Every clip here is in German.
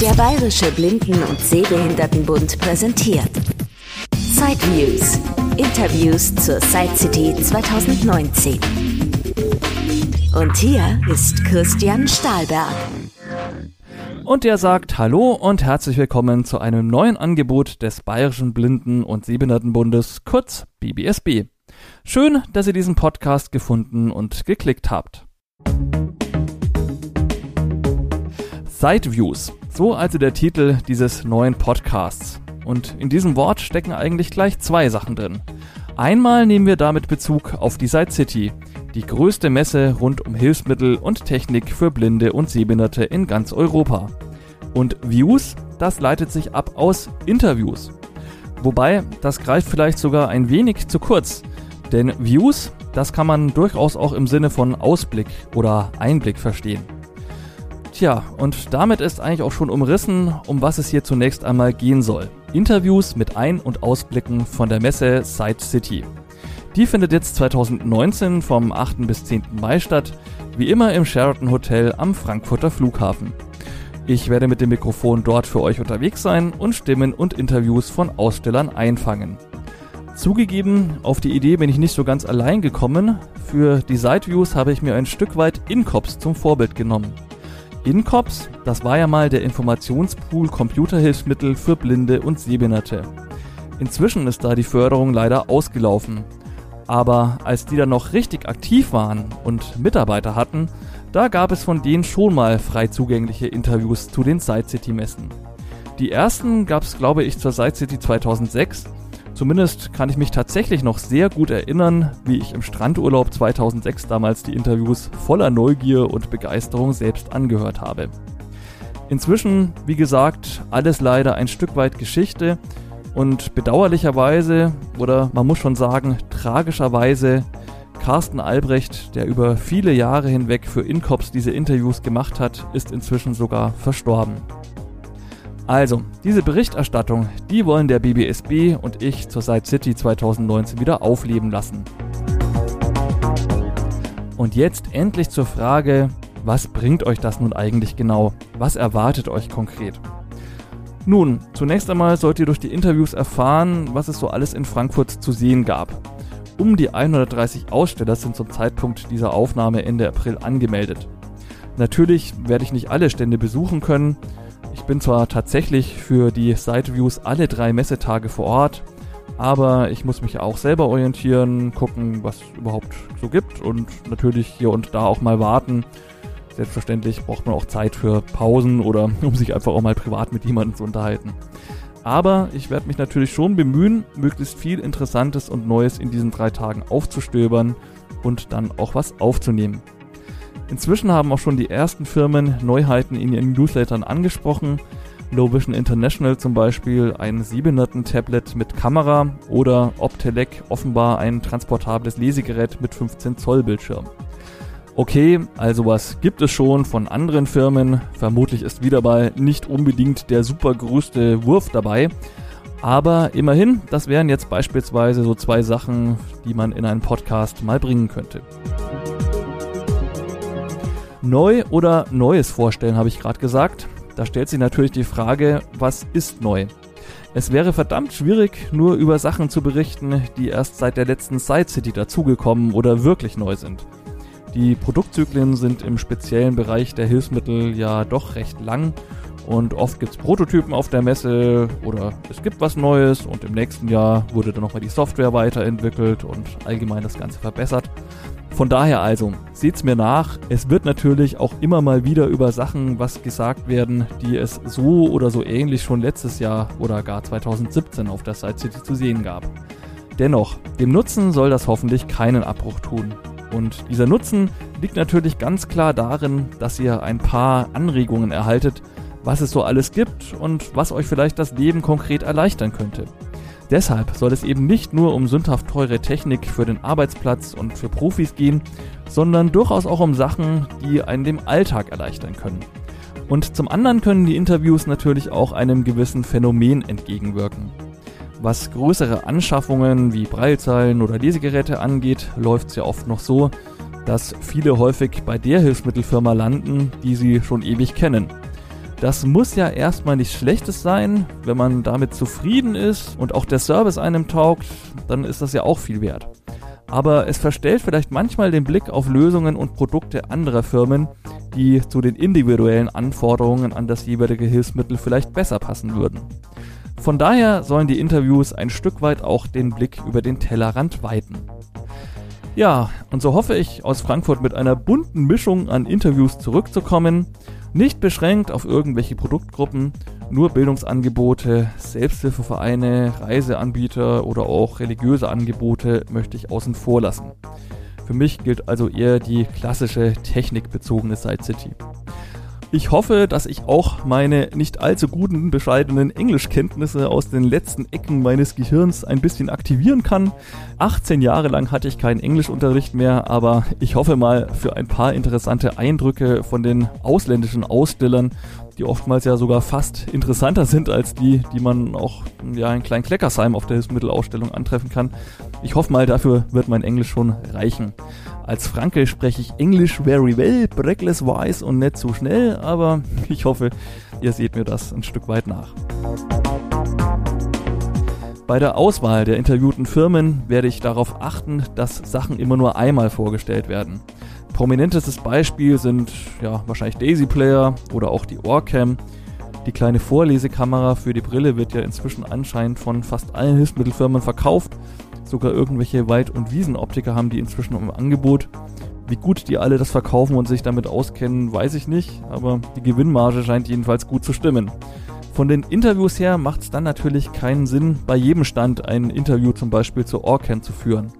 Der Bayerische Blinden- und Sehbehindertenbund präsentiert Sideviews. Interviews zur Side City 2019. Und hier ist Christian Stahlberg. Und der sagt Hallo und herzlich willkommen zu einem neuen Angebot des Bayerischen Blinden- und Sehbehindertenbundes, kurz BBSB. Schön, dass ihr diesen Podcast gefunden und geklickt habt. Sideviews, so also der Titel dieses neuen Podcasts. Und in diesem Wort stecken eigentlich gleich zwei Sachen drin. Einmal nehmen wir damit Bezug auf die Side City, die größte Messe rund um Hilfsmittel und Technik für Blinde und Sehbehinderte in ganz Europa. Und Views, das leitet sich ab aus Interviews. Wobei, das greift vielleicht sogar ein wenig zu kurz, denn Views, das kann man durchaus auch im Sinne von Ausblick oder Einblick verstehen. Tja, und damit ist eigentlich auch schon umrissen, um was es hier zunächst einmal gehen soll. Interviews mit Ein- und Ausblicken von der Messe Side City. Die findet jetzt 2019 vom 8. bis 10. Mai statt, wie immer im Sheraton Hotel am Frankfurter Flughafen. Ich werde mit dem Mikrofon dort für euch unterwegs sein und Stimmen und Interviews von Ausstellern einfangen. Zugegeben, auf die Idee bin ich nicht so ganz allein gekommen. Für die Sideviews habe ich mir ein Stück weit Incops zum Vorbild genommen. Incops, das war ja mal der Informationspool Computerhilfsmittel für Blinde und Sehbehinderte. Inzwischen ist da die Förderung leider ausgelaufen. Aber als die dann noch richtig aktiv waren und Mitarbeiter hatten, da gab es von denen schon mal frei zugängliche Interviews zu den Side City Messen. Die ersten gab es, glaube ich, zur Side City 2006 Zumindest kann ich mich tatsächlich noch sehr gut erinnern, wie ich im Strandurlaub 2006 damals die Interviews voller Neugier und Begeisterung selbst angehört habe. Inzwischen, wie gesagt, alles leider ein Stück weit Geschichte und bedauerlicherweise, oder man muss schon sagen, tragischerweise, Carsten Albrecht, der über viele Jahre hinweg für Incops diese Interviews gemacht hat, ist inzwischen sogar verstorben. Also, diese Berichterstattung, die wollen der BBSB und ich zur Side City 2019 wieder aufleben lassen. Und jetzt endlich zur Frage, was bringt euch das nun eigentlich genau? Was erwartet euch konkret? Nun, zunächst einmal sollt ihr durch die Interviews erfahren, was es so alles in Frankfurt zu sehen gab. Um die 130 Aussteller sind zum Zeitpunkt dieser Aufnahme Ende April angemeldet. Natürlich werde ich nicht alle Stände besuchen können, bin zwar tatsächlich für die Sideviews alle drei Messetage vor Ort, aber ich muss mich auch selber orientieren, gucken, was überhaupt so gibt und natürlich hier und da auch mal warten. Selbstverständlich braucht man auch Zeit für Pausen oder um sich einfach auch mal privat mit jemandem zu unterhalten. Aber ich werde mich natürlich schon bemühen, möglichst viel Interessantes und Neues in diesen drei Tagen aufzustöbern und dann auch was aufzunehmen. Inzwischen haben auch schon die ersten Firmen Neuheiten in ihren Newslettern angesprochen. Low Vision International zum Beispiel ein 700 Tablet mit Kamera oder Optelec offenbar ein transportables Lesegerät mit 15 Zoll Bildschirm. Okay, also was gibt es schon von anderen Firmen. Vermutlich ist wieder mal nicht unbedingt der super größte Wurf dabei. Aber immerhin, das wären jetzt beispielsweise so zwei Sachen, die man in einen Podcast mal bringen könnte. Neu oder Neues vorstellen, habe ich gerade gesagt. Da stellt sich natürlich die Frage, was ist neu? Es wäre verdammt schwierig, nur über Sachen zu berichten, die erst seit der letzten Side City dazugekommen oder wirklich neu sind. Die Produktzyklen sind im speziellen Bereich der Hilfsmittel ja doch recht lang und oft gibt es Prototypen auf der Messe oder es gibt was Neues und im nächsten Jahr wurde dann nochmal die Software weiterentwickelt und allgemein das Ganze verbessert. Von daher also, seht's mir nach, es wird natürlich auch immer mal wieder über Sachen was gesagt werden, die es so oder so ähnlich schon letztes Jahr oder gar 2017 auf der Side City zu sehen gab. Dennoch, dem Nutzen soll das hoffentlich keinen Abbruch tun. Und dieser Nutzen liegt natürlich ganz klar darin, dass ihr ein paar Anregungen erhaltet, was es so alles gibt und was euch vielleicht das Leben konkret erleichtern könnte. Deshalb soll es eben nicht nur um sündhaft teure Technik für den Arbeitsplatz und für Profis gehen, sondern durchaus auch um Sachen, die einen dem Alltag erleichtern können. Und zum anderen können die Interviews natürlich auch einem gewissen Phänomen entgegenwirken. Was größere Anschaffungen wie Breilzeilen oder Lesegeräte angeht, läuft es ja oft noch so, dass viele häufig bei der Hilfsmittelfirma landen, die sie schon ewig kennen. Das muss ja erstmal nichts Schlechtes sein. Wenn man damit zufrieden ist und auch der Service einem taugt, dann ist das ja auch viel wert. Aber es verstellt vielleicht manchmal den Blick auf Lösungen und Produkte anderer Firmen, die zu den individuellen Anforderungen an das jeweilige Hilfsmittel vielleicht besser passen würden. Von daher sollen die Interviews ein Stück weit auch den Blick über den Tellerrand weiten. Ja, und so hoffe ich, aus Frankfurt mit einer bunten Mischung an Interviews zurückzukommen. Nicht beschränkt auf irgendwelche Produktgruppen, nur Bildungsangebote, Selbsthilfevereine, Reiseanbieter oder auch religiöse Angebote möchte ich außen vor lassen. Für mich gilt also eher die klassische technikbezogene Side City. Ich hoffe, dass ich auch meine nicht allzu guten, bescheidenen Englischkenntnisse aus den letzten Ecken meines Gehirns ein bisschen aktivieren kann. 18 Jahre lang hatte ich keinen Englischunterricht mehr, aber ich hoffe mal für ein paar interessante Eindrücke von den ausländischen Ausstellern die oftmals ja sogar fast interessanter sind als die, die man auch ja, in Klein-Kleckersheim auf der Hilfsmittelausstellung antreffen kann. Ich hoffe mal, dafür wird mein Englisch schon reichen. Als Franke spreche ich Englisch very well, breakless wise und nicht zu schnell, aber ich hoffe, ihr seht mir das ein Stück weit nach. Bei der Auswahl der interviewten Firmen werde ich darauf achten, dass Sachen immer nur einmal vorgestellt werden. Prominentestes Beispiel sind ja wahrscheinlich Daisy Player oder auch die Ohrcam. Die kleine Vorlesekamera für die Brille wird ja inzwischen anscheinend von fast allen Hilfsmittelfirmen verkauft. Sogar irgendwelche Wald- und Wiesenoptiker haben die inzwischen im Angebot. Wie gut die alle das verkaufen und sich damit auskennen, weiß ich nicht, aber die Gewinnmarge scheint jedenfalls gut zu stimmen. Von den Interviews her macht es dann natürlich keinen Sinn, bei jedem Stand ein Interview zum Beispiel zur Orcam zu führen.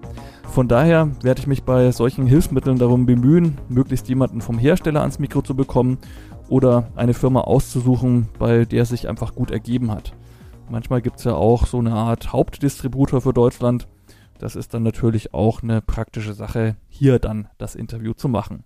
Von daher werde ich mich bei solchen Hilfsmitteln darum bemühen, möglichst jemanden vom Hersteller ans Mikro zu bekommen oder eine Firma auszusuchen, bei der es sich einfach gut ergeben hat. Manchmal gibt es ja auch so eine Art Hauptdistributor für Deutschland. Das ist dann natürlich auch eine praktische Sache, hier dann das Interview zu machen.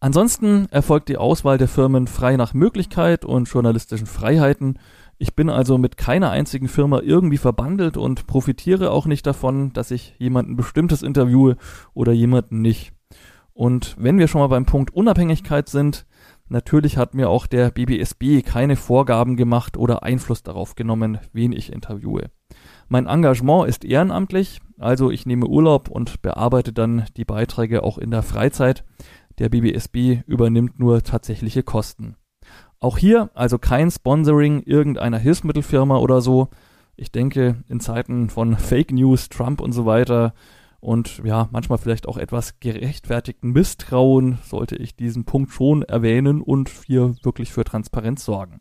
Ansonsten erfolgt die Auswahl der Firmen frei nach Möglichkeit und journalistischen Freiheiten ich bin also mit keiner einzigen Firma irgendwie verbandelt und profitiere auch nicht davon, dass ich jemanden bestimmtes interviewe oder jemanden nicht. Und wenn wir schon mal beim Punkt Unabhängigkeit sind, natürlich hat mir auch der BBSB keine Vorgaben gemacht oder Einfluss darauf genommen, wen ich interviewe. Mein Engagement ist ehrenamtlich, also ich nehme Urlaub und bearbeite dann die Beiträge auch in der Freizeit. Der BBSB übernimmt nur tatsächliche Kosten. Auch hier also kein Sponsoring irgendeiner Hilfsmittelfirma oder so. Ich denke, in Zeiten von Fake News, Trump und so weiter und ja, manchmal vielleicht auch etwas gerechtfertigten Misstrauen sollte ich diesen Punkt schon erwähnen und hier wirklich für Transparenz sorgen.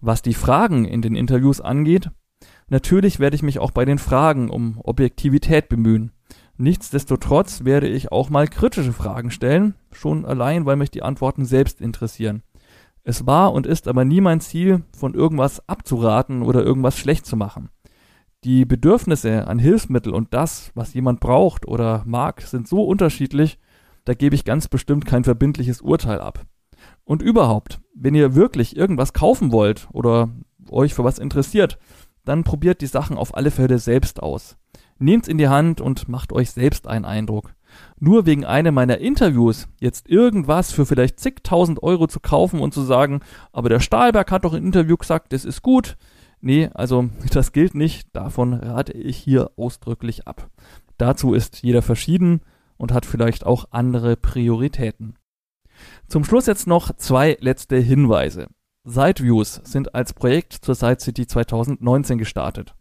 Was die Fragen in den Interviews angeht, natürlich werde ich mich auch bei den Fragen um Objektivität bemühen. Nichtsdestotrotz werde ich auch mal kritische Fragen stellen, schon allein, weil mich die Antworten selbst interessieren. Es war und ist aber nie mein Ziel, von irgendwas abzuraten oder irgendwas schlecht zu machen. Die Bedürfnisse an Hilfsmittel und das, was jemand braucht oder mag, sind so unterschiedlich, da gebe ich ganz bestimmt kein verbindliches Urteil ab. Und überhaupt, wenn ihr wirklich irgendwas kaufen wollt oder euch für was interessiert, dann probiert die Sachen auf alle Fälle selbst aus. Nehmt's in die Hand und macht euch selbst einen Eindruck nur wegen einem meiner Interviews jetzt irgendwas für vielleicht zigtausend Euro zu kaufen und zu sagen, aber der Stahlberg hat doch im Interview gesagt, das ist gut. Nee, also das gilt nicht. Davon rate ich hier ausdrücklich ab. Dazu ist jeder verschieden und hat vielleicht auch andere Prioritäten. Zum Schluss jetzt noch zwei letzte Hinweise. Sideviews sind als Projekt zur Side City 2019 gestartet.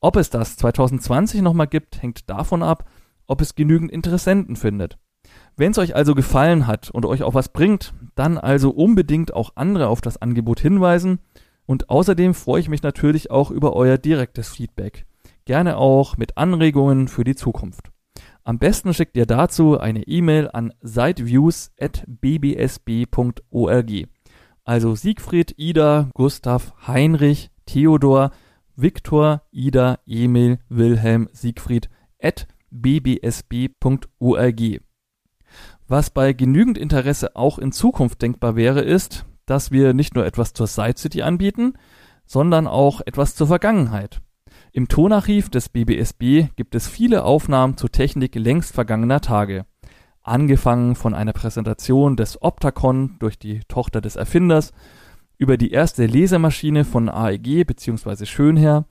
Ob es das 2020 nochmal gibt, hängt davon ab, ob es genügend Interessenten findet. Wenn es euch also gefallen hat und euch auch was bringt, dann also unbedingt auch andere auf das Angebot hinweisen. Und außerdem freue ich mich natürlich auch über euer direktes Feedback. Gerne auch mit Anregungen für die Zukunft. Am besten schickt ihr dazu eine E-Mail an siteviews.bbsb.org. Also Siegfried, Ida, Gustav, Heinrich, Theodor, Viktor, Ida, Emil, Wilhelm, Siegfried at bbsb.org. Was bei genügend Interesse auch in Zukunft denkbar wäre, ist, dass wir nicht nur etwas zur Side City anbieten, sondern auch etwas zur Vergangenheit. Im Tonarchiv des BBSB gibt es viele Aufnahmen zur Technik längst vergangener Tage. Angefangen von einer Präsentation des Optacon durch die Tochter des Erfinders über die erste Lesemaschine von AEG bzw. Schönherr,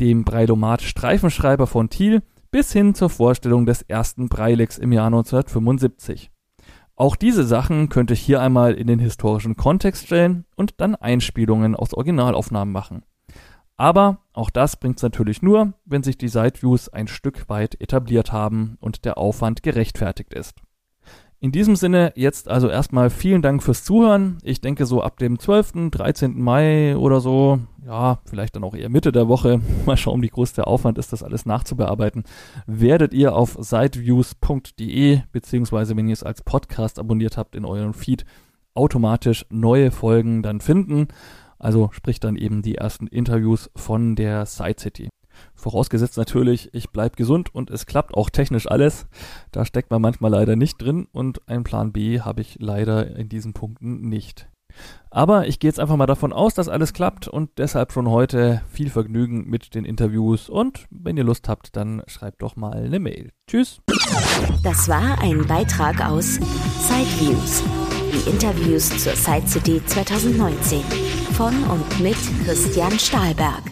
dem Breilomat Streifenschreiber von Thiel bis hin zur Vorstellung des ersten Breilex im Jahr 1975. Auch diese Sachen könnte ich hier einmal in den historischen Kontext stellen und dann Einspielungen aus Originalaufnahmen machen. Aber auch das bringt's natürlich nur, wenn sich die Sideviews ein Stück weit etabliert haben und der Aufwand gerechtfertigt ist. In diesem Sinne jetzt also erstmal vielen Dank fürs Zuhören. Ich denke so ab dem 12., 13. Mai oder so, ja, vielleicht dann auch eher Mitte der Woche, mal schauen, wie groß der Aufwand ist, das alles nachzubearbeiten, werdet ihr auf siteviews.de, beziehungsweise wenn ihr es als Podcast abonniert habt in eurem Feed, automatisch neue Folgen dann finden. Also sprich dann eben die ersten Interviews von der Side City. Vorausgesetzt natürlich, ich bleib gesund und es klappt auch technisch alles. Da steckt man manchmal leider nicht drin und einen Plan B habe ich leider in diesen Punkten nicht. Aber ich gehe jetzt einfach mal davon aus, dass alles klappt und deshalb schon heute viel Vergnügen mit den Interviews und wenn ihr Lust habt, dann schreibt doch mal eine Mail. Tschüss. Das war ein Beitrag aus Sideviews. Die Interviews zur Side City 2019 von und mit Christian Stahlberg.